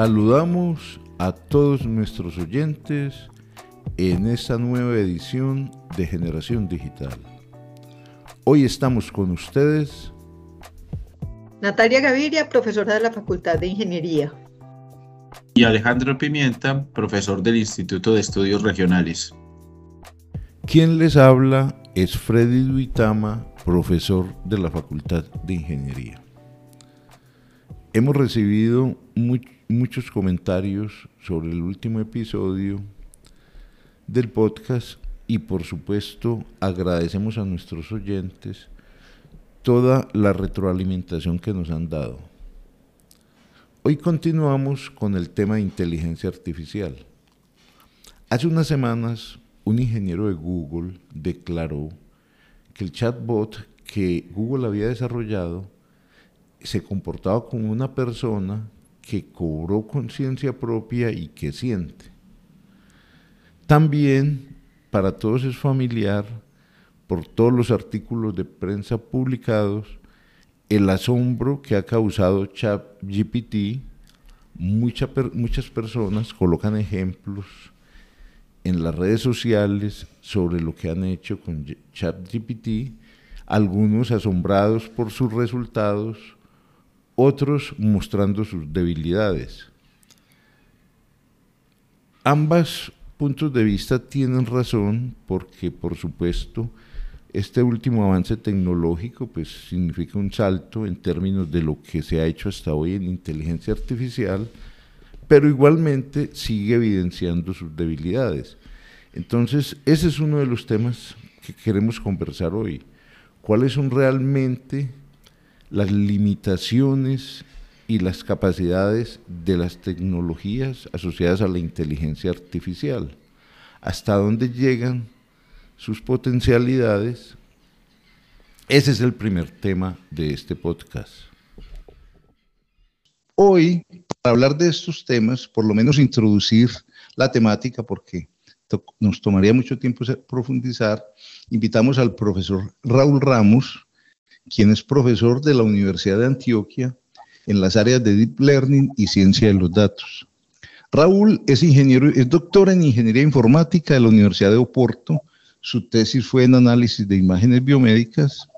Saludamos a todos nuestros oyentes en esta nueva edición de Generación Digital. Hoy estamos con ustedes. Natalia Gaviria, profesora de la Facultad de Ingeniería. Y Alejandro Pimienta, profesor del Instituto de Estudios Regionales. Quien les habla es Freddy Duitama, profesor de la Facultad de Ingeniería. Hemos recibido muchos comentarios sobre el último episodio del podcast y por supuesto agradecemos a nuestros oyentes toda la retroalimentación que nos han dado. Hoy continuamos con el tema de inteligencia artificial. Hace unas semanas un ingeniero de Google declaró que el chatbot que Google había desarrollado se comportaba como una persona que cobró conciencia propia y que siente. También para todos es familiar, por todos los artículos de prensa publicados, el asombro que ha causado ChatGPT. muchas personas colocan ejemplos en las redes sociales sobre lo que han hecho con ChatGPT, algunos asombrados por sus resultados, otros mostrando sus debilidades. Ambas puntos de vista tienen razón porque, por supuesto, este último avance tecnológico pues, significa un salto en términos de lo que se ha hecho hasta hoy en inteligencia artificial, pero igualmente sigue evidenciando sus debilidades. Entonces, ese es uno de los temas que queremos conversar hoy. ¿Cuáles son realmente las limitaciones y las capacidades de las tecnologías asociadas a la inteligencia artificial. Hasta dónde llegan sus potencialidades. Ese es el primer tema de este podcast. Hoy, para hablar de estos temas, por lo menos introducir la temática, porque nos tomaría mucho tiempo profundizar, invitamos al profesor Raúl Ramos, quien es profesor de la Universidad de Antioquia en las áreas de Deep Learning y Ciencia de los Datos. Raúl es ingeniero, es doctor en Ingeniería Informática de la Universidad de Oporto. Su tesis fue en análisis de imágenes biomédicas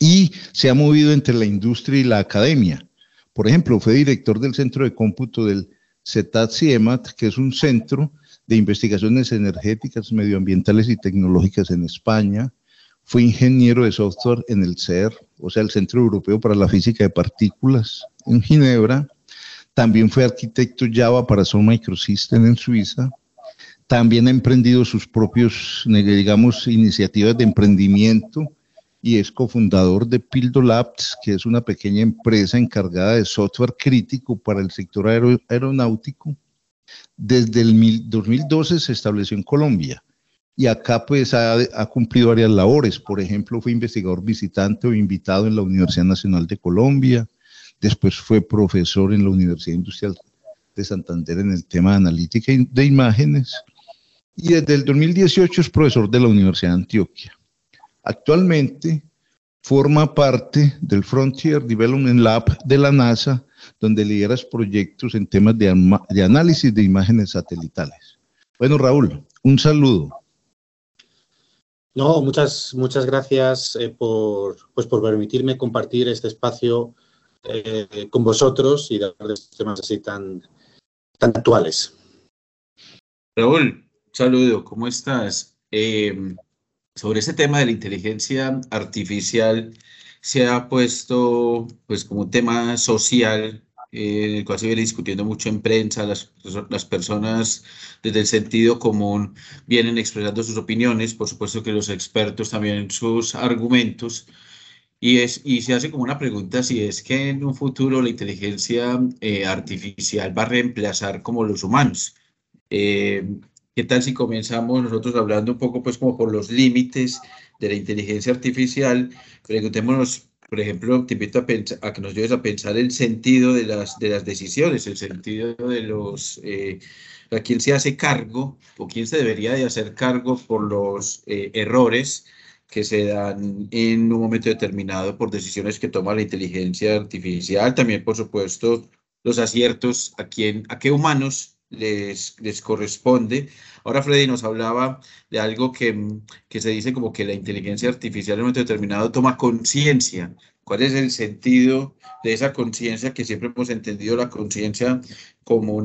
y se ha movido entre la industria y la academia. Por ejemplo, fue director del Centro de Cómputo del CETAT-CIEMAT, que es un centro de investigaciones energéticas, medioambientales y tecnológicas en España. Fue ingeniero de software en el CER, o sea, el Centro Europeo para la Física de Partículas en Ginebra. También fue arquitecto Java para Sun Microsystem en Suiza. También ha emprendido sus propios, digamos, iniciativas de emprendimiento y es cofundador de Pildo Labs, que es una pequeña empresa encargada de software crítico para el sector aeronáutico. Desde el 2012 se estableció en Colombia y acá pues ha, cumplido varias labores. Por ejemplo, fue investigador visitante o invitado en la Universidad Nacional de Colombia, después fue profesor en la Universidad Industrial de Santander en el tema de analítica de imágenes y desde el 2018 es profesor de la Universidad de Antioquia. Actualmente forma parte del Frontier Development Lab de la NASA, donde lideras proyectos en temas de, de análisis de imágenes satelitales. Bueno, Raúl, un saludo. No, muchas, muchas gracias eh, por, pues por permitirme compartir este espacio eh, con vosotros y de temas así tan, tan actuales. Raúl, saludo, ¿cómo estás? Eh, sobre ese tema de la inteligencia artificial se ha puesto pues como un tema social en el cual se viene discutiendo mucho en prensa, las, las personas desde el sentido común vienen expresando sus opiniones, por supuesto que los expertos también sus argumentos, y, es, y se hace como una pregunta si es que en un futuro la inteligencia eh, artificial va a reemplazar como los humanos. Eh, ¿Qué tal si comenzamos nosotros hablando un poco pues como por los límites de la inteligencia artificial? Preguntémonos por ejemplo, te invito a, que nos lleves a pensar el sentido de las, de las decisiones, el sentido de los, eh, a quién se hace cargo o quién se debería de hacer cargo por los eh, errores que se dan en un momento determinado por decisiones que toma la inteligencia artificial, también por supuesto los aciertos a quién, a qué humanos les, les corresponde. Ahora Freddy nos hablaba de algo que, que se dice como que la inteligencia artificial en un momento determinado toma conciencia. ¿Cuál es el sentido de esa conciencia que siempre hemos entendido la conciencia como,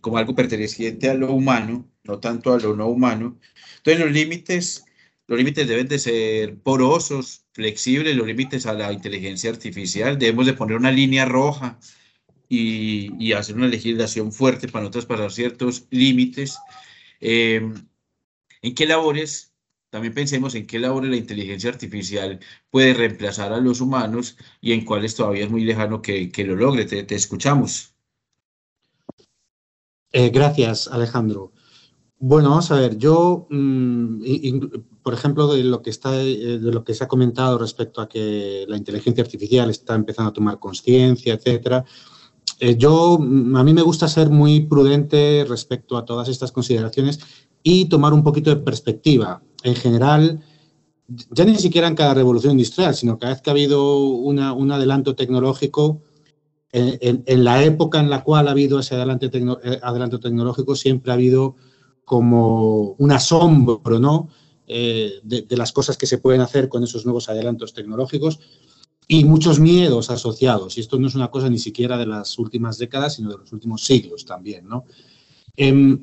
como algo perteneciente a lo humano, no tanto a lo no humano? Entonces los límites, los límites deben de ser porosos, flexibles, los límites a la inteligencia artificial. Debemos de poner una línea roja y, y hacer una legislación fuerte para no traspasar ciertos límites. Eh, ¿En qué labores? También pensemos en qué labores la inteligencia artificial puede reemplazar a los humanos y en cuáles todavía es muy lejano que, que lo logre. Te, te escuchamos. Eh, gracias, Alejandro. Bueno, vamos a ver, yo, mmm, por ejemplo, de lo, que está, eh, de lo que se ha comentado respecto a que la inteligencia artificial está empezando a tomar conciencia, etcétera, eh, yo, a mí me gusta ser muy prudente respecto a todas estas consideraciones y tomar un poquito de perspectiva. En general, ya ni siquiera en cada revolución industrial, sino cada vez que ha habido un adelanto tecnológico, en, la época en la cual ha habido ese eh, adelanto tecnológico, siempre ha habido como un asombro, ¿no? Eh, de, las cosas que se pueden hacer con esos nuevos adelantos tecnológicos y muchos miedos asociados. Y esto no es una cosa ni siquiera de las últimas décadas, sino de los últimos siglos también. ¿no? Eh,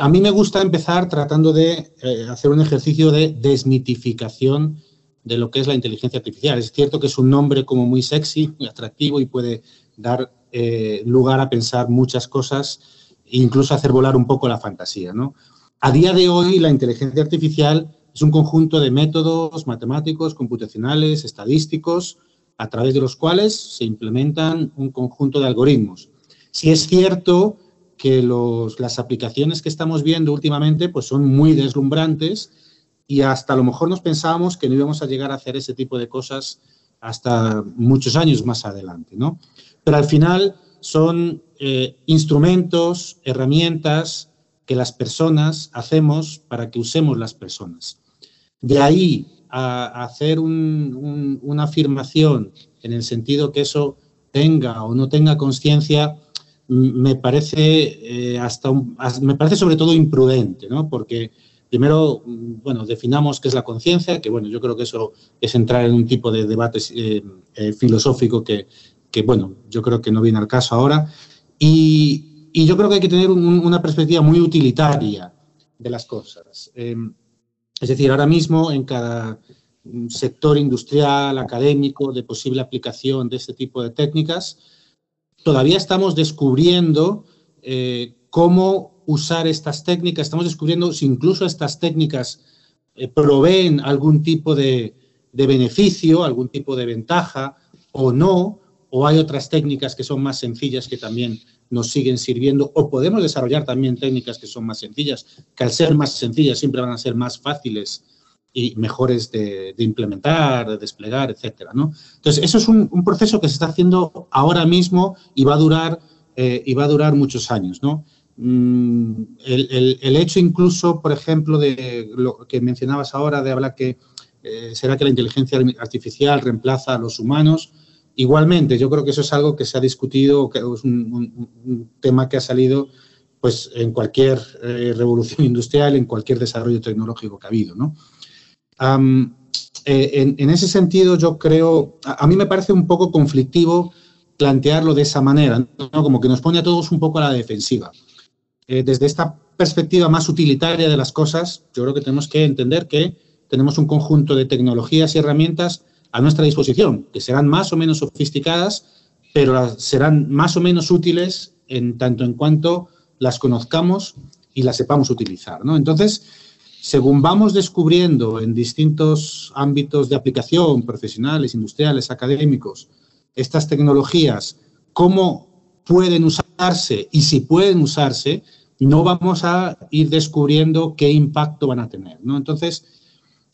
a mí me gusta empezar tratando de eh, hacer un ejercicio de desmitificación de lo que es la inteligencia artificial. Es cierto que es un nombre como muy sexy, muy atractivo y puede dar eh, lugar a pensar muchas cosas, incluso hacer volar un poco la fantasía. ¿no? A día de hoy, la inteligencia artificial es un conjunto de métodos matemáticos, computacionales, estadísticos, a través de los cuales se implementan un conjunto de algoritmos. Si es cierto que los, las aplicaciones que estamos viendo últimamente pues son muy deslumbrantes y hasta a lo mejor nos pensábamos que no íbamos a llegar a hacer ese tipo de cosas hasta muchos años más adelante, ¿no? Pero al final son eh, instrumentos, herramientas que las personas hacemos para que usemos las personas. De ahí a hacer un, un, una afirmación en el sentido que eso tenga o no tenga conciencia, me parece eh, hasta me parece sobre todo imprudente, ¿no? Porque primero, bueno, definamos qué es la conciencia, que bueno, yo creo que eso es entrar en un tipo de debate eh, eh, filosófico que, bueno, yo creo que no viene al caso ahora. Y, yo creo que hay que tener un, una perspectiva muy utilitaria de las cosas. Es decir, ahora mismo en cada sector industrial, académico, de posible aplicación de este tipo de técnicas, todavía estamos descubriendo eh, cómo usar estas técnicas, estamos descubriendo si incluso estas técnicas eh, proveen algún tipo de, beneficio, algún tipo de ventaja o no, o hay otras técnicas que son más sencillas que también nos siguen sirviendo o podemos desarrollar también técnicas que son más sencillas, que al ser más sencillas siempre van a ser más fáciles y mejores de, implementar, de desplegar, etcétera, ¿no? Entonces, eso es un, proceso que se está haciendo ahora mismo y va a durar, eh, y va a durar muchos años. Mm, el, hecho incluso, por ejemplo, de lo que mencionabas ahora, de hablar que eh, será que la inteligencia artificial reemplaza a los humanos, Igualmente, yo creo que eso es algo que se ha discutido, que es un, un, un tema que ha salido pues, en cualquier eh, revolución industrial, en cualquier desarrollo tecnológico que ha habido. ¿no? Um, eh, en, en, ese sentido, yo creo, a, a, mí me parece un poco conflictivo plantearlo de esa manera, ¿no? como que nos pone a todos un poco a la defensiva. Eh, desde esta perspectiva más utilitaria de las cosas, yo creo que tenemos que entender que tenemos un conjunto de tecnologías y herramientas a nuestra disposición, que serán más o menos sofisticadas, pero serán más o menos útiles en tanto en cuanto las conozcamos y las sepamos utilizar. ¿no? Entonces, según vamos descubriendo en distintos ámbitos de aplicación, profesionales, industriales, académicos, estas tecnologías, cómo pueden usarse y si pueden usarse, no vamos a ir descubriendo qué impacto van a tener. ¿no? Entonces,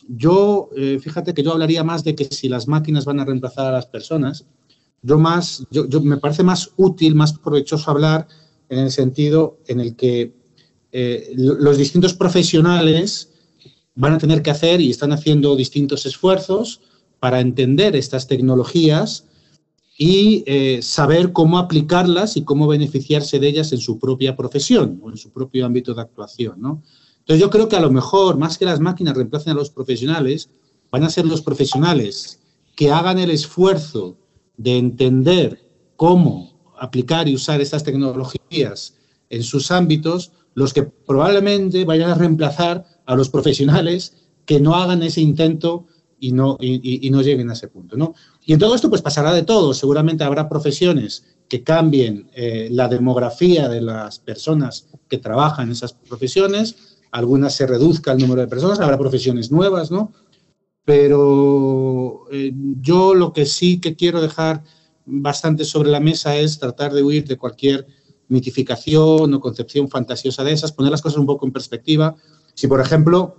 yo, eh, fíjate que yo hablaría más de que si las máquinas van a reemplazar a las personas, yo más, yo, me parece más útil, más provechoso hablar en el sentido en el que eh, los distintos profesionales van a tener que hacer y están haciendo distintos esfuerzos para entender estas tecnologías y eh, saber cómo aplicarlas y cómo beneficiarse de ellas en su propia profesión o en su propio ámbito de actuación. ¿no? Entonces yo creo que a lo mejor, más que las máquinas reemplacen a los profesionales, van a ser los profesionales que hagan el esfuerzo de entender cómo aplicar y usar estas tecnologías en sus ámbitos, los que probablemente vayan a reemplazar a los profesionales que no hagan ese intento y no, y, no lleguen a ese punto. ¿no? Y en todo esto pues pasará de todo. Seguramente habrá profesiones que cambien eh, la demografía de las personas que trabajan en esas profesiones, algunas se reduzca el número de personas, habrá profesiones nuevas, ¿no? Pero eh, yo lo que sí que quiero dejar bastante sobre la mesa es tratar de huir de cualquier mitificación o concepción fantasiosa de esas, poner las cosas un poco en perspectiva. Si, por ejemplo,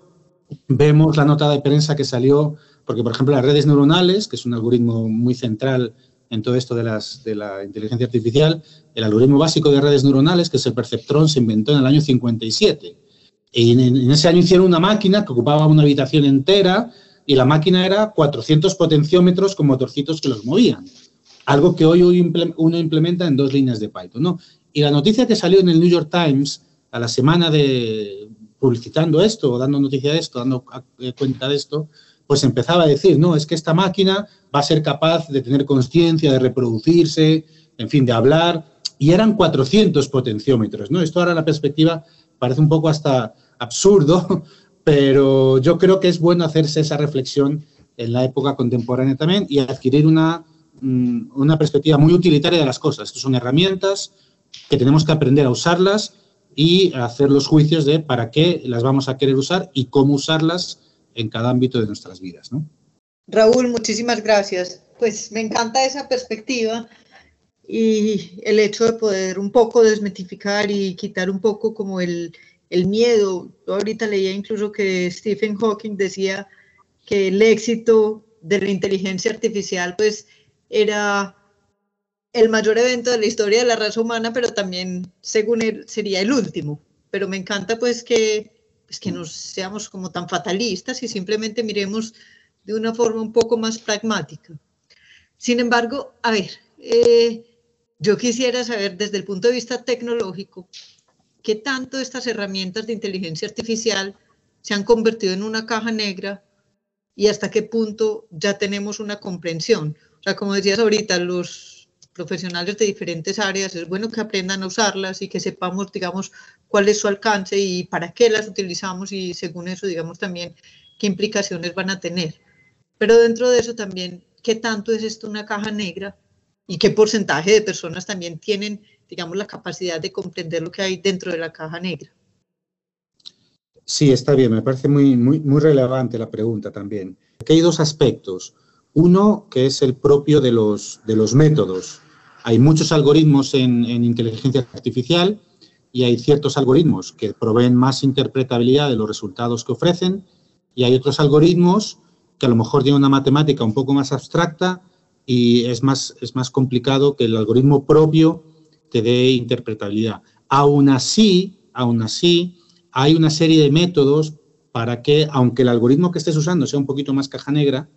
vemos la nota de prensa que salió, porque, por ejemplo, las redes neuronales, que es un algoritmo muy central en todo esto de, las, de la inteligencia artificial, el algoritmo básico de redes neuronales, que es el perceptrón, se inventó en el año 57. Y en, ese año hicieron una máquina que ocupaba una habitación entera y la máquina era 400 potenciómetros con motorcitos que los movían. Algo que hoy uno implementa en dos líneas de Python. ¿no? Y la noticia que salió en el New York Times a la semana de publicitando esto, dando noticia de esto, dando eh, cuenta de esto, pues empezaba a decir, no, es que esta máquina va a ser capaz de tener conciencia, de reproducirse, en fin, de hablar, y eran 400 potenciómetros, ¿no? Esto ahora la perspectiva parece un poco hasta absurdo, pero yo creo que es bueno hacerse esa reflexión en la época contemporánea también y adquirir una, mm, una perspectiva muy utilitaria de las cosas. Estas son herramientas, que tenemos que aprender a usarlas y hacer los juicios de para qué las vamos a querer usar y cómo usarlas en cada ámbito de nuestras vidas. Raúl, muchísimas gracias. Pues me encanta esa perspectiva y el hecho de poder un poco desmitificar y quitar un poco como el, el miedo. Yo ahorita leía incluso que Stephen Hawking decía que el éxito de la inteligencia artificial pues era el mayor evento de la historia de la raza humana, pero también, según él, sería el último. Pero me encanta pues que, pues, que nos seamos como tan fatalistas y simplemente miremos de una forma un poco más pragmática. Sin embargo, a ver, eh, yo quisiera saber desde el punto de vista tecnológico, qué tanto estas herramientas de inteligencia artificial se han convertido en una caja negra y hasta qué punto ya tenemos una comprensión. O sea, como decías ahorita, los profesionales de diferentes áreas, es bueno que aprendan a usarlas y que sepamos, digamos, cuál es su alcance y para qué las utilizamos y según eso, digamos, también qué implicaciones van a tener. Pero dentro de eso también, ¿qué tanto es esto una caja negra? ¿Y qué porcentaje de personas también tienen, digamos, la capacidad de comprender lo que hay dentro de la caja negra? Sí, está bien, me parece muy, muy, relevante la pregunta también. Aquí hay dos aspectos. Uno que es el propio de los, de los métodos. Hay muchos algoritmos en, inteligencia artificial y hay ciertos algoritmos que proveen más interpretabilidad de los resultados que ofrecen y hay otros algoritmos que a lo mejor tienen una matemática un poco más abstracta y es más, es más complicado que el algoritmo propio te dé interpretabilidad. Aún así, aún así, hay una serie de métodos para que, aunque el algoritmo que estés usando sea un poquito más caja negra,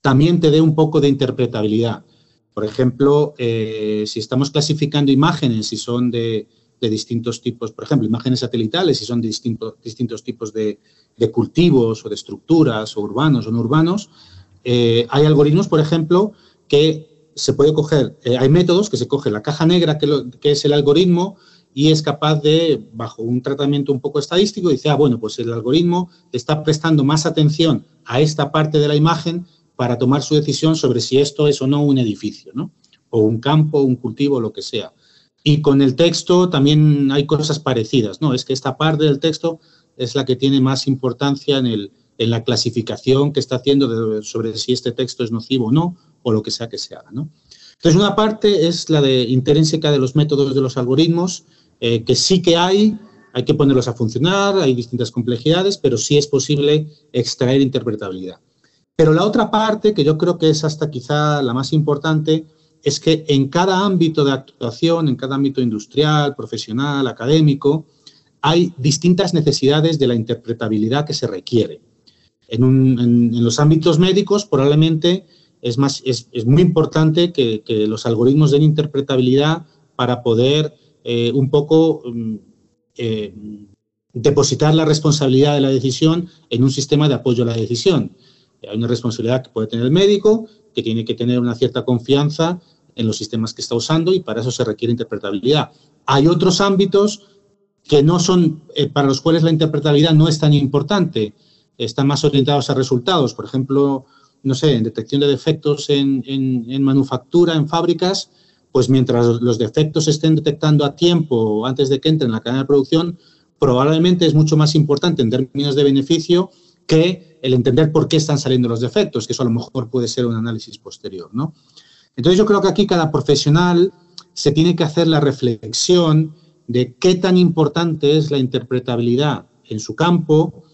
también te dé un poco de interpretabilidad. Por ejemplo, eh, si estamos clasificando imágenes, si son de, distintos tipos, por ejemplo, imágenes satelitales, si son de distintos tipos de, cultivos o de estructuras, o urbanos o no urbanos, eh, hay algoritmos, por ejemplo, que se puede coger, eh, hay métodos que se coge la caja negra, que, que, es el algoritmo, y es capaz de, bajo un tratamiento un poco estadístico, dice, ah, bueno, pues el algoritmo está prestando más atención a esta parte de la imagen para tomar su decisión sobre si esto es o no un edificio, ¿no? O un campo, un cultivo, lo que sea. Y con el texto también hay cosas parecidas, ¿no? Es que esta parte del texto es la que tiene más importancia en, el, en la clasificación que está haciendo sobre si este texto es nocivo o no, o lo que sea que se haga. Entonces, una parte es la de intrínseca de los métodos de los algoritmos, eh, que sí que hay, hay que ponerlos a funcionar, hay distintas complejidades, pero sí es posible extraer interpretabilidad. Pero la otra parte, que yo creo que es hasta quizá la más importante, es que en cada ámbito de actuación, en cada ámbito industrial, profesional, académico, hay distintas necesidades de la interpretabilidad que se requiere. En, los ámbitos médicos, probablemente es, más, es, muy importante que, los algoritmos den interpretabilidad para poder eh, un poco mm, eh, depositar la responsabilidad de la decisión en un sistema de apoyo a la decisión. Hay una responsabilidad que puede tener el médico, que tiene que tener una cierta confianza en los sistemas que está usando y para eso se requiere interpretabilidad. Hay otros ámbitos que no son, eh, para los cuales la interpretabilidad no es tan importante, están más orientados a resultados. Por ejemplo, no sé, en detección de defectos en, en, manufactura, en fábricas, pues mientras los defectos se estén detectando a tiempo antes de que entren en la cadena de producción, probablemente es mucho más importante en términos de beneficio que el entender por qué están saliendo los defectos, que eso a lo mejor puede ser un análisis posterior, ¿no? Entonces yo creo que aquí cada profesional se tiene que hacer la reflexión de qué tan importante es la interpretabilidad en su campo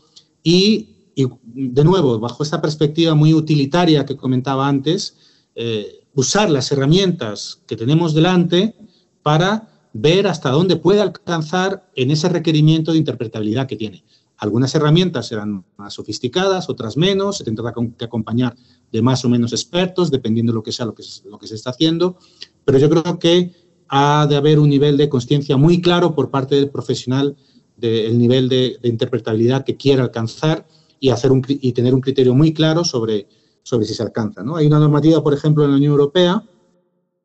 y, de nuevo, bajo esta perspectiva muy utilitaria que comentaba antes, eh, usar las herramientas que tenemos delante para ver hasta dónde puede alcanzar en ese requerimiento de interpretabilidad que tiene. Algunas herramientas serán más sofisticadas, otras menos, se tendrá que acompañar de más o menos expertos, dependiendo de lo que sea lo que, lo que se está haciendo, pero yo creo que ha de haber un nivel de conciencia muy claro por parte del profesional del nivel de, interpretabilidad que quiere alcanzar y, hacer un, y tener un criterio muy claro sobre, sobre si se alcanza. ¿no? Hay una normativa, por ejemplo, en la Unión Europea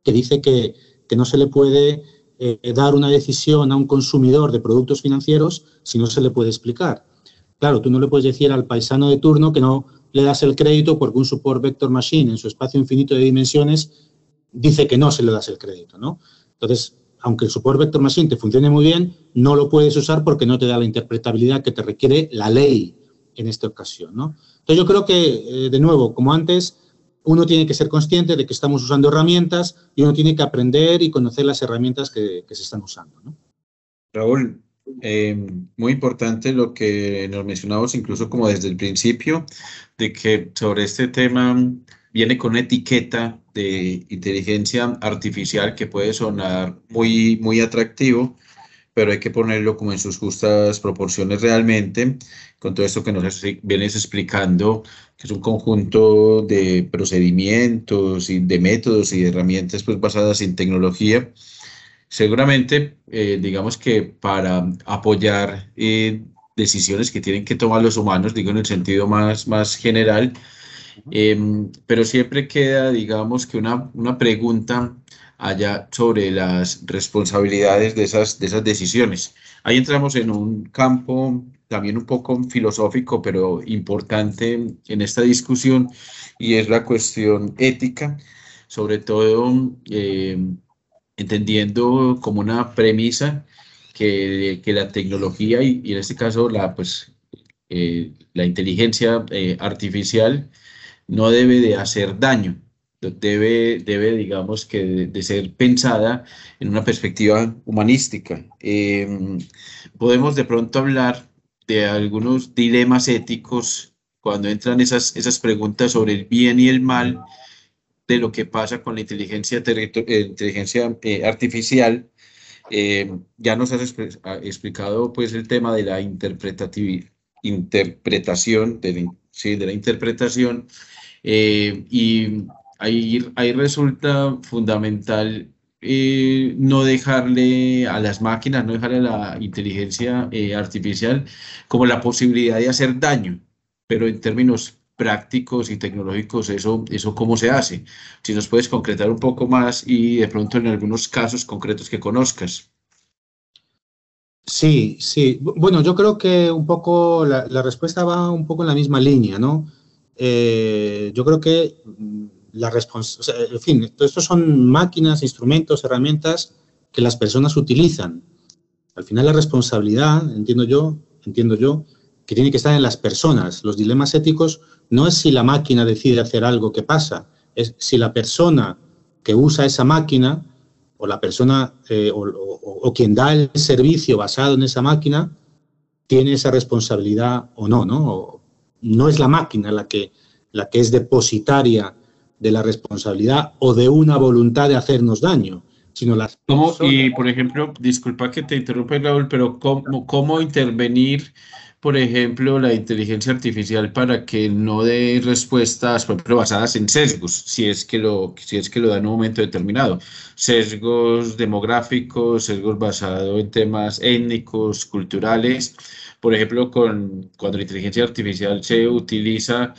que dice que, que no se le puede eh, dar una decisión a un consumidor de productos financieros si no se le puede explicar. Claro, tú no le puedes decir al paisano de turno que no le das el crédito porque un support vector machine en su espacio infinito de dimensiones dice que no se le das el crédito, ¿no? Entonces, aunque el support vector machine te funcione muy bien, no lo puedes usar porque no te da la interpretabilidad que te requiere la ley en esta ocasión. ¿no? Entonces, yo creo que, eh, de nuevo, como antes, uno tiene que ser consciente de que estamos usando herramientas y uno tiene que aprender y conocer las herramientas que, se están usando. ¿no? Raúl, eh, muy importante lo que nos mencionamos incluso como desde el principio, de que sobre este tema viene con una etiqueta de inteligencia artificial que puede sonar muy, muy atractivo, pero hay que ponerlo como en sus justas proporciones realmente, con todo esto que nos vienes explicando, que es un conjunto de procedimientos y de métodos y de herramientas pues, basadas en tecnología. Seguramente, eh, digamos que para apoyar eh, decisiones que tienen que tomar los humanos, digo en el sentido más, más general, Em, pero siempre queda, digamos, que una, una pregunta allá sobre las responsabilidades de esas, de esas decisiones. Ahí entramos en un campo también un poco filosófico, pero importante en esta discusión, y es la cuestión ética, sobre todo em, entendiendo como una premisa que, que la tecnología y, en este caso la, pues, eh, la inteligencia eh, artificial no debe de hacer daño, debe, debe digamos que de, ser pensada en una perspectiva humanística. Em, podemos de pronto hablar de algunos dilemas éticos cuando entran esas, esas preguntas sobre el bien y el mal de lo que pasa con la inteligencia, eh, inteligencia eh, artificial. Em, ya nos has explicado pues el tema de la interpretación de sí, de la interpretación eh, y ahí, ahí resulta fundamental eh, no dejarle a las máquinas, no dejarle a la inteligencia eh, artificial como la posibilidad de hacer daño, pero en términos prácticos y tecnológicos, eso, eso cómo se hace. Si nos puedes concretar un poco más y de pronto en algunos casos concretos que conozcas. Sí, sí. Bueno, yo creo que un poco la, respuesta va un poco en la misma línea, ¿no? Eh, yo creo que la responsabilidad, en fin, estos son máquinas, instrumentos, herramientas que las personas utilizan. Al final la responsabilidad, entiendo yo, entiendo yo, que tiene que estar en las personas. Los dilemas éticos no es si la máquina decide hacer algo que pasa, es si la persona que usa esa máquina o la persona eh, o, quien da el servicio basado en esa máquina tiene esa responsabilidad o no, ¿no? no es la máquina la que, la que es depositaria de la responsabilidad o de una voluntad de hacernos daño, sino las ¿Cómo, Y, por ejemplo, disculpa que te interrumpa, Raúl, pero ¿cómo, cómo intervenir, por ejemplo, la inteligencia artificial para que no dé respuestas, por ejemplo, basadas en sesgos, si es que lo, si es que lo da en un momento determinado. Sesgos demográficos, sesgos basados en temas étnicos, culturales. Por ejemplo, con, cuando la inteligencia artificial se utiliza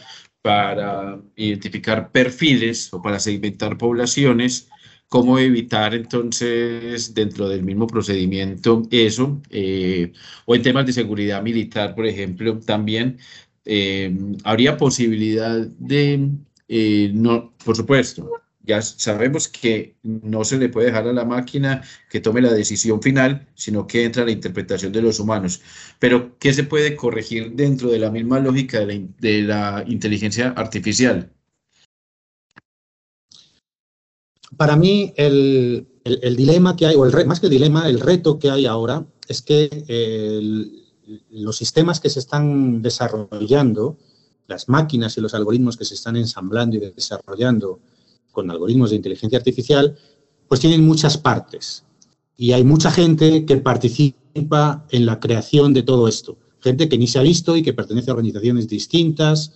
para identificar perfiles o para segmentar poblaciones, cómo evitar entonces dentro del mismo procedimiento eso, eh, o en temas de seguridad militar, por ejemplo, también eh, habría posibilidad de, eh, no, por supuesto, ya sabemos que no se le puede dejar a la máquina que tome la decisión final, sino que entra la interpretación de los humanos. Pero, ¿qué se puede corregir dentro de la misma lógica de la inteligencia artificial? para mí el, dilema que hay, o el más que el dilema, el reto que hay ahora es que los sistemas que se están desarrollando, las máquinas y los algoritmos que se están ensamblando y desarrollando con algoritmos de inteligencia artificial, pues tienen muchas partes. Y hay mucha gente que participa en la creación de todo esto. Gente que ni se ha visto y que pertenece a organizaciones distintas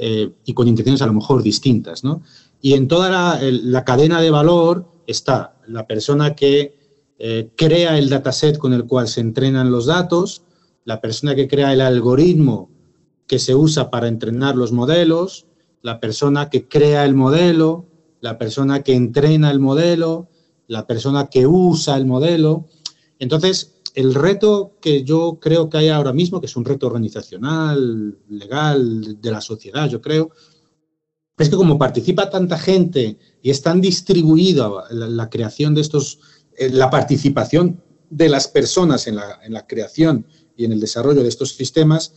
eh, y con intenciones a lo mejor distintas, ¿no? Y en toda la, cadena de valor está la persona que eh, crea el dataset con el cual se entrenan los datos, la persona que crea el algoritmo que se usa para entrenar los modelos, la persona que crea el modelo, la persona que entrena el modelo, la persona que usa el modelo. Entonces, el reto que yo creo que hay ahora mismo, que es un reto organizacional, legal, de la sociedad, yo creo, es que como participa tanta gente y es tan distribuida la, creación de estos, eh, la participación de las personas en la, creación y en el desarrollo de estos sistemas,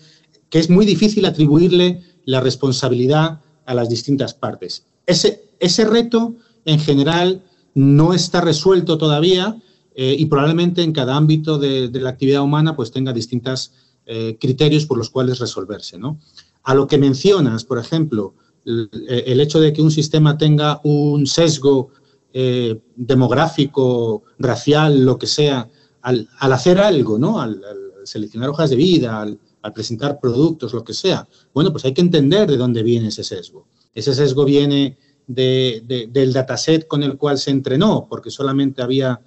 que es muy difícil atribuirle la responsabilidad a las distintas partes. Ese, ese reto, en general, no está resuelto todavía eh, y probablemente en cada ámbito de, la actividad humana pues tenga distintos eh, criterios por los cuales resolverse. ¿no? A lo que mencionas, por ejemplo, el hecho de que un sistema tenga un sesgo eh, demográfico, racial, lo que sea, al, hacer algo, ¿no? Al, seleccionar hojas de vida, al, presentar productos, lo que sea, bueno, pues hay que entender de dónde viene ese sesgo. Ese sesgo viene del dataset con el cual se entrenó, porque solamente había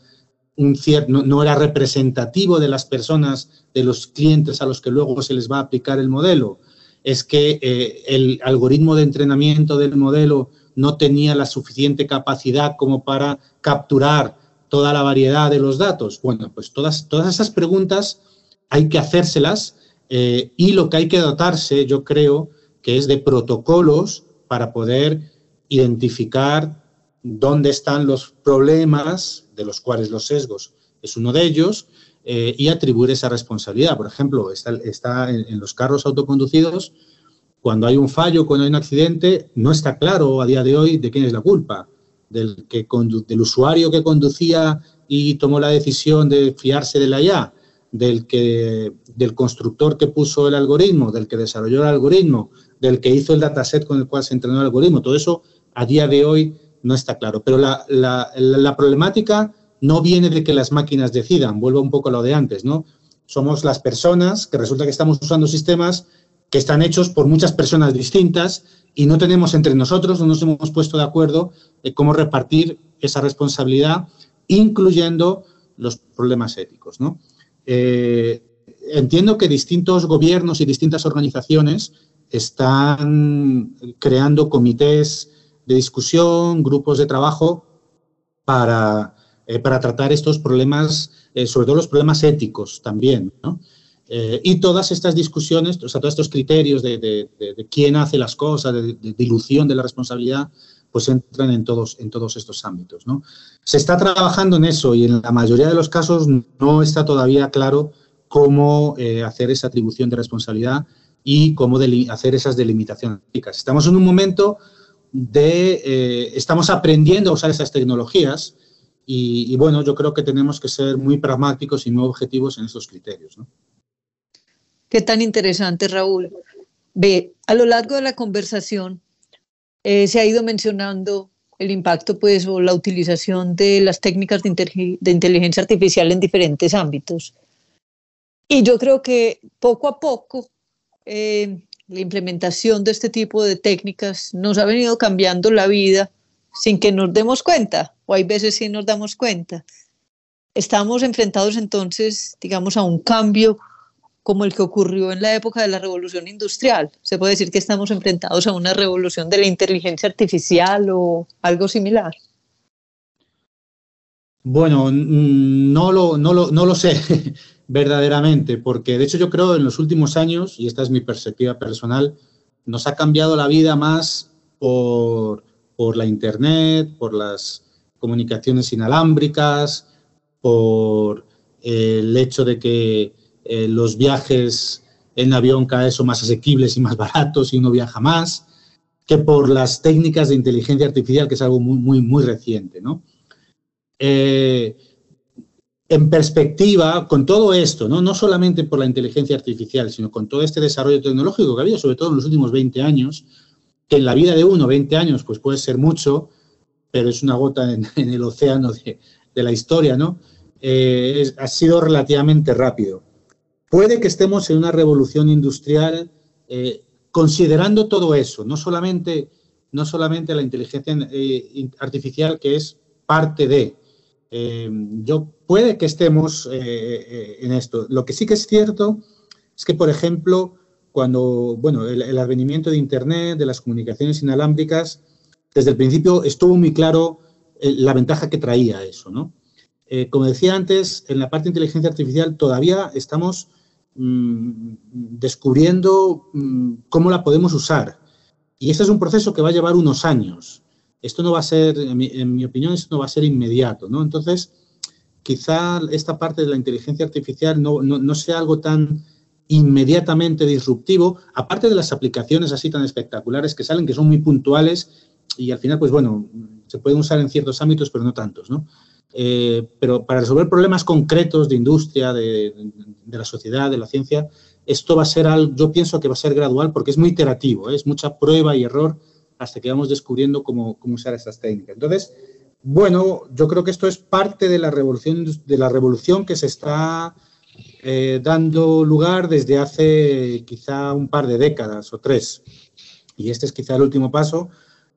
un cierto, no, era representativo de las personas, de los clientes a los que luego se les va a aplicar el modelo es que eh, el algoritmo de entrenamiento del modelo no tenía la suficiente capacidad como para capturar toda la variedad de los datos. Bueno, pues todas, todas esas preguntas hay que hacérselas eh, y lo que hay que dotarse, yo creo, que es de protocolos para poder identificar dónde están los problemas, de los cuales los sesgos es uno de ellos, eh, y atribuir esa responsabilidad. Por ejemplo, está, en, los carros autoconducidos, cuando hay un fallo, cuando hay un accidente, no está claro a día de hoy de quién es la culpa. Del, que del usuario que conducía y tomó la decisión de fiarse de la IA, del, que, del constructor que puso el algoritmo, del que desarrolló el algoritmo, del que hizo el dataset con el cual se entrenó el algoritmo. Todo eso a día de hoy no está claro. Pero la, la, la problemática no viene de que las máquinas decidan, vuelvo un poco a lo de antes, ¿no? Somos las personas que resulta que estamos usando sistemas que están hechos por muchas personas distintas y no tenemos entre nosotros, no nos hemos puesto de acuerdo de cómo repartir esa responsabilidad, incluyendo los problemas éticos, ¿no? Eh, entiendo que distintos gobiernos y distintas organizaciones están creando comités de discusión, grupos de trabajo para eh, para tratar estos problemas, eh, sobre todo los problemas éticos también, ¿no? Eh, y todas estas discusiones, o sea, todos estos criterios de, quién hace las cosas, de, dilución de la responsabilidad, pues entran en todos, en todos estos ámbitos, ¿no? Se está trabajando en eso y en la mayoría de los casos no está todavía claro cómo hacer esa atribución de responsabilidad y cómo hacer esas delimitaciones. Estamos en un momento de, estamos aprendiendo a usar esas tecnologías, y, bueno, yo creo que tenemos que ser muy pragmáticos y muy objetivos en esos criterios. Qué tan interesante, Raúl. A lo largo de la conversación eh, se ha ido mencionando el impacto pues, o la utilización de las técnicas de inteligencia artificial en diferentes ámbitos. Y yo creo que poco a poco eh, la implementación de este tipo de técnicas nos ha venido cambiando la vida sin que nos demos cuenta, o hay veces sí nos damos cuenta. Estamos enfrentados entonces, digamos, a un cambio como el que ocurrió en la época de la revolución industrial. Se puede decir que estamos enfrentados a una revolución de la inteligencia artificial o algo similar. Bueno, no lo, no lo, no lo sé verdaderamente, porque de hecho yo creo en los últimos años, y esta es mi perspectiva personal, nos ha cambiado la vida más por, por la Internet, por las comunicaciones inalámbricas, por el hecho de que eh, los viajes en avión cada vez son más asequibles y más baratos y uno viaja más, que por las técnicas de inteligencia artificial, que es algo muy, muy, muy reciente. ¿no? Eh, en perspectiva, con todo esto, ¿no? no solamente por la inteligencia artificial, sino con todo este desarrollo tecnológico que ha habido, sobre todo en los últimos 20 años, que en la vida de uno, 20 años, pues puede ser mucho, pero es una gota en, el océano de, la historia, ¿no? Eh, ha sido relativamente rápido. Puede que estemos en una revolución industrial eh, considerando todo eso, no solamente, no solamente la inteligencia eh, artificial, que es parte de. Eh, yo puede que estemos en esto. Lo que sí que es cierto es que, por ejemplo, cuando, bueno, el, el, advenimiento de Internet, de las comunicaciones inalámbricas, desde el principio estuvo muy claro la ventaja que traía eso, ¿no? como decía antes, en la parte de inteligencia artificial todavía estamos Mm, descubriendo mm, cómo la podemos usar. Y este es un proceso que va a llevar unos años. Esto no va a ser, en mi, opinión, esto no va a ser inmediato, ¿no? Entonces, quizá esta parte de la inteligencia artificial no, no, sea algo tan inmediatamente disruptivo, aparte de las aplicaciones así tan espectaculares que salen, que son muy puntuales y al final, pues bueno, se pueden usar en ciertos ámbitos, pero no tantos, ¿no? Eh, pero para resolver problemas concretos de industria, de, la sociedad, de la ciencia, esto va a ser algo, yo pienso que va a ser gradual porque es muy iterativo, ¿eh? es mucha prueba y error hasta que vamos descubriendo cómo, cómo usar estas técnicas. Entonces, bueno, yo creo que esto es parte de la revolución, de la revolución que se está eh, dando lugar desde hace quizá un par de décadas o tres. Y este es quizá el último paso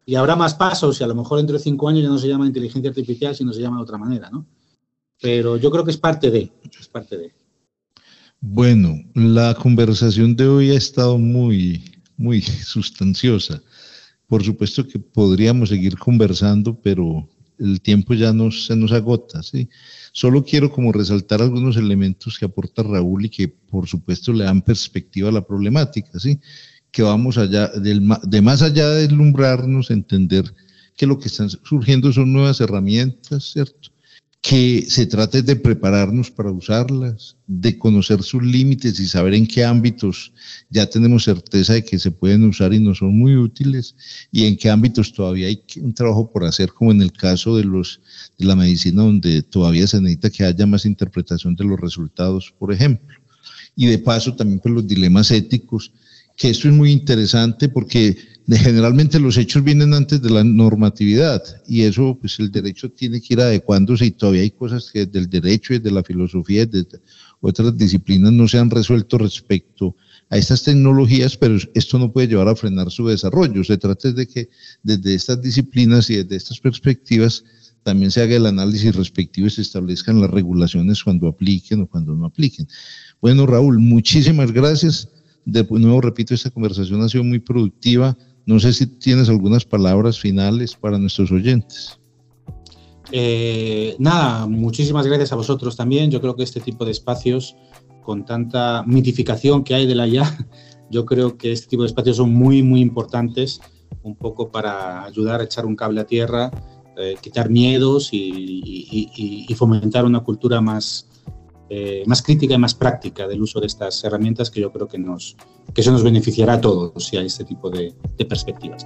y habrá más pasos y a lo mejor dentro de cinco años ya no se llama inteligencia artificial, sino se llama de otra manera, ¿no? Pero yo creo que es parte de, es parte de. Bueno, la conversación de hoy ha estado muy, muy sustanciosa. Por supuesto que podríamos seguir conversando, pero el tiempo ya nos, se nos agota, ¿sí? Solo quiero como resaltar algunos elementos que aporta Raúl y que por supuesto le dan perspectiva a la problemática, ¿sí? que vamos allá, de más allá de deslumbrarnos, entender que lo que están surgiendo son nuevas herramientas, ¿cierto? Que se trate de prepararnos para usarlas, de conocer sus límites y saber en qué ámbitos ya tenemos certeza de que se pueden usar y no son muy útiles, y en qué ámbitos todavía hay un trabajo por hacer, como en el caso de, los, de la medicina, donde todavía se necesita que haya más interpretación de los resultados, por ejemplo. Y de paso también por los dilemas éticos que esto es muy interesante porque generalmente los hechos vienen antes de la normatividad y eso, pues el derecho tiene que ir adecuándose y todavía hay cosas que del derecho y de la filosofía y de otras disciplinas no se han resuelto respecto a estas tecnologías, pero esto no puede llevar a frenar su desarrollo. Se trata de que desde estas disciplinas y desde estas perspectivas también se haga el análisis respectivo y se establezcan las regulaciones cuando apliquen o cuando no apliquen. Bueno, Raúl, muchísimas gracias. De nuevo, repito, esta conversación ha sido muy productiva. No sé si tienes algunas palabras finales para nuestros oyentes. Eh, nada, muchísimas gracias a vosotros también. Yo creo que este tipo de espacios, con tanta mitificación que hay de la IA, yo creo que este tipo de espacios son muy, muy importantes, un poco para ayudar a echar un cable a tierra, eh, quitar miedos y, fomentar una cultura más, eh, más crítica y más práctica del uso de estas herramientas que yo creo que, nos, que eso nos beneficiará a todos si hay este tipo de, perspectivas.